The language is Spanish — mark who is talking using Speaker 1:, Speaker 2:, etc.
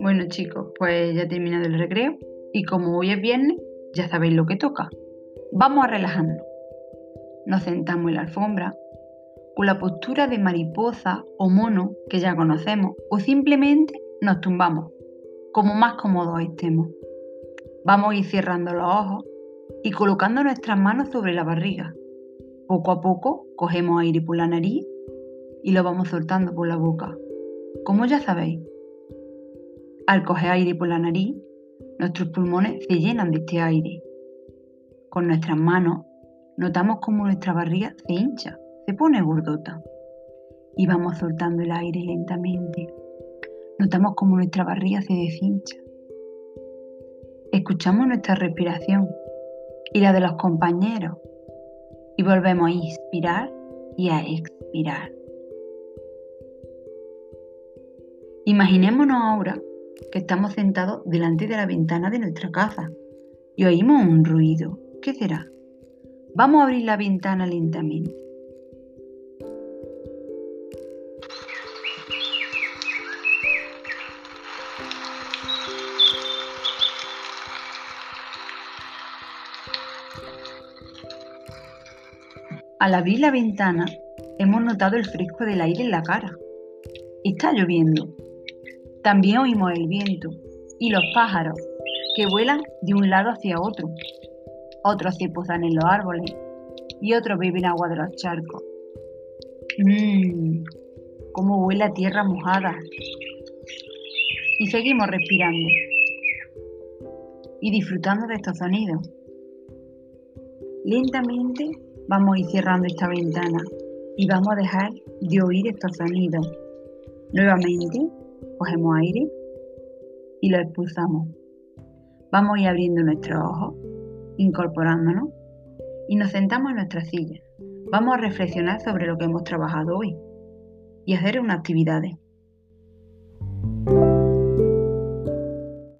Speaker 1: Bueno chicos, pues ya he terminado el recreo y como hoy es viernes, ya sabéis lo que toca. Vamos a relajarnos. Nos sentamos en la alfombra con la postura de mariposa o mono que ya conocemos o simplemente nos tumbamos, como más cómodos estemos. Vamos a ir cerrando los ojos y colocando nuestras manos sobre la barriga. Poco a poco cogemos aire por la nariz y lo vamos soltando por la boca. Como ya sabéis, al coger aire por la nariz, nuestros pulmones se llenan de este aire. Con nuestras manos notamos como nuestra barriga se hincha, se pone gordota. Y vamos soltando el aire lentamente. Notamos como nuestra barriga se deshincha. Escuchamos nuestra respiración y la de los compañeros. Y volvemos a inspirar y a expirar. Imaginémonos ahora que estamos sentados delante de la ventana de nuestra casa y oímos un ruido. ¿Qué será? Vamos a abrir la ventana lentamente. Al abrir la ventana, hemos notado el fresco del aire en la cara. Está lloviendo. También oímos el viento y los pájaros que vuelan de un lado hacia otro. Otros se posan en los árboles y otros beben agua de los charcos. Mmm, cómo huele a tierra mojada. Y seguimos respirando y disfrutando de estos sonidos. Lentamente Vamos a ir cerrando esta ventana y vamos a dejar de oír estos sonidos. Nuevamente, cogemos aire y lo expulsamos. Vamos a ir abriendo nuestros ojos, incorporándonos y nos sentamos en nuestra silla. Vamos a reflexionar sobre lo que hemos trabajado hoy y hacer unas actividades.